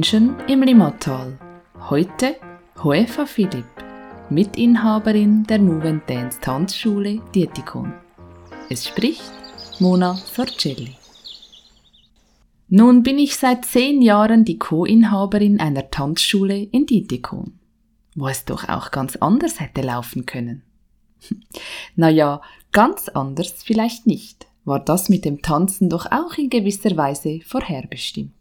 Menschen im Limmatal. Heute Hoefa Philipp, Mitinhaberin der Nuven Dance Tanzschule Dietikon. Es spricht Mona Sorcelli. Nun bin ich seit zehn Jahren die Co-Inhaberin einer Tanzschule in Dietikon, wo es doch auch ganz anders hätte laufen können. naja, ganz anders vielleicht nicht, war das mit dem Tanzen doch auch in gewisser Weise vorherbestimmt.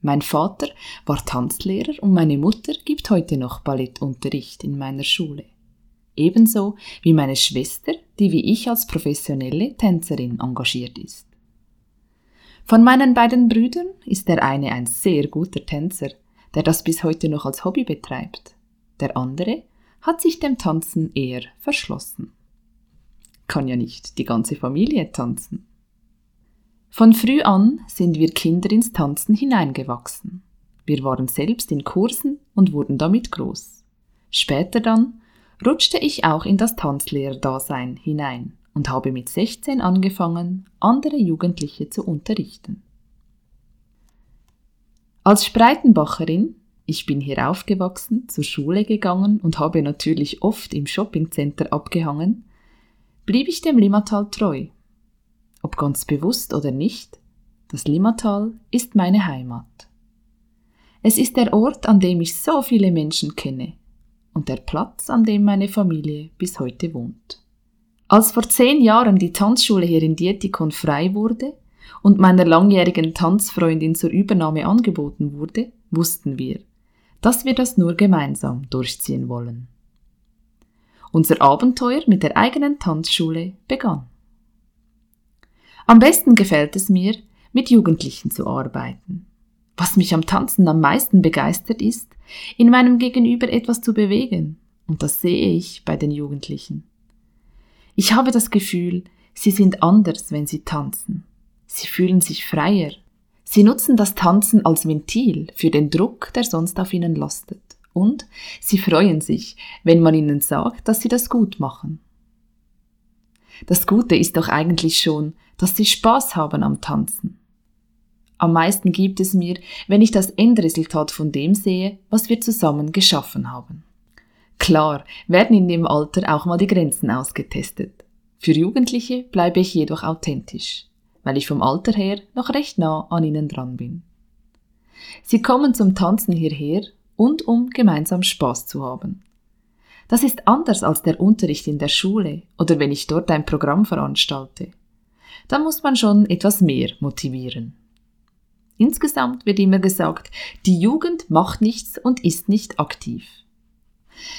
Mein Vater war Tanzlehrer und meine Mutter gibt heute noch Ballettunterricht in meiner Schule. Ebenso wie meine Schwester, die wie ich als professionelle Tänzerin engagiert ist. Von meinen beiden Brüdern ist der eine ein sehr guter Tänzer, der das bis heute noch als Hobby betreibt. Der andere hat sich dem Tanzen eher verschlossen. Kann ja nicht die ganze Familie tanzen. Von früh an sind wir Kinder ins Tanzen hineingewachsen. Wir waren selbst in Kursen und wurden damit groß. Später dann rutschte ich auch in das Tanzlehrerdasein hinein und habe mit 16 angefangen, andere Jugendliche zu unterrichten. Als Spreitenbacherin, ich bin hier aufgewachsen, zur Schule gegangen und habe natürlich oft im Shoppingcenter abgehangen, blieb ich dem Limmatal treu ob ganz bewusst oder nicht, das Limmatal ist meine Heimat. Es ist der Ort, an dem ich so viele Menschen kenne und der Platz, an dem meine Familie bis heute wohnt. Als vor zehn Jahren die Tanzschule hier in Dietikon frei wurde und meiner langjährigen Tanzfreundin zur Übernahme angeboten wurde, wussten wir, dass wir das nur gemeinsam durchziehen wollen. Unser Abenteuer mit der eigenen Tanzschule begann. Am besten gefällt es mir, mit Jugendlichen zu arbeiten. Was mich am Tanzen am meisten begeistert ist, in meinem Gegenüber etwas zu bewegen. Und das sehe ich bei den Jugendlichen. Ich habe das Gefühl, sie sind anders, wenn sie tanzen. Sie fühlen sich freier. Sie nutzen das Tanzen als Ventil für den Druck, der sonst auf ihnen lastet. Und sie freuen sich, wenn man ihnen sagt, dass sie das gut machen. Das Gute ist doch eigentlich schon, dass sie Spaß haben am Tanzen. Am meisten gibt es mir, wenn ich das Endresultat von dem sehe, was wir zusammen geschaffen haben. Klar werden in dem Alter auch mal die Grenzen ausgetestet. Für Jugendliche bleibe ich jedoch authentisch, weil ich vom Alter her noch recht nah an ihnen dran bin. Sie kommen zum Tanzen hierher und um gemeinsam Spaß zu haben. Das ist anders als der Unterricht in der Schule oder wenn ich dort ein Programm veranstalte. Da muss man schon etwas mehr motivieren. Insgesamt wird immer gesagt, die Jugend macht nichts und ist nicht aktiv.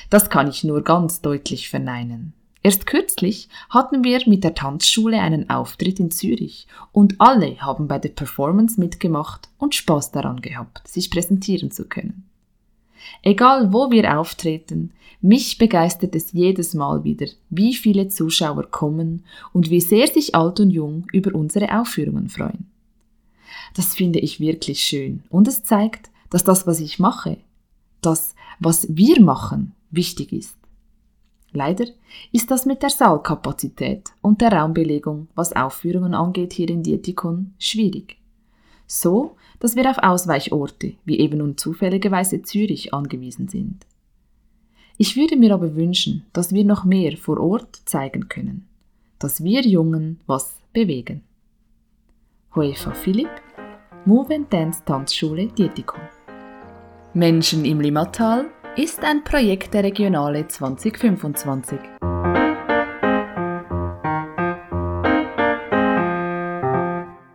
Das kann ich nur ganz deutlich verneinen. Erst kürzlich hatten wir mit der Tanzschule einen Auftritt in Zürich und alle haben bei der Performance mitgemacht und Spaß daran gehabt, sich präsentieren zu können. Egal wo wir auftreten, mich begeistert es jedes Mal wieder, wie viele Zuschauer kommen und wie sehr sich alt und jung über unsere Aufführungen freuen. Das finde ich wirklich schön und es zeigt, dass das, was ich mache, das, was wir machen, wichtig ist. Leider ist das mit der Saalkapazität und der Raumbelegung, was Aufführungen angeht, hier in Dietikon schwierig so dass wir auf Ausweichorte, wie eben nun zufälligerweise Zürich, angewiesen sind. Ich würde mir aber wünschen, dass wir noch mehr vor Ort zeigen können, dass wir Jungen was bewegen. Hoefa Philipp, Move Dance Tanzschule Dietikon. Menschen im Limmatal ist ein Projekt der Regionale 2025.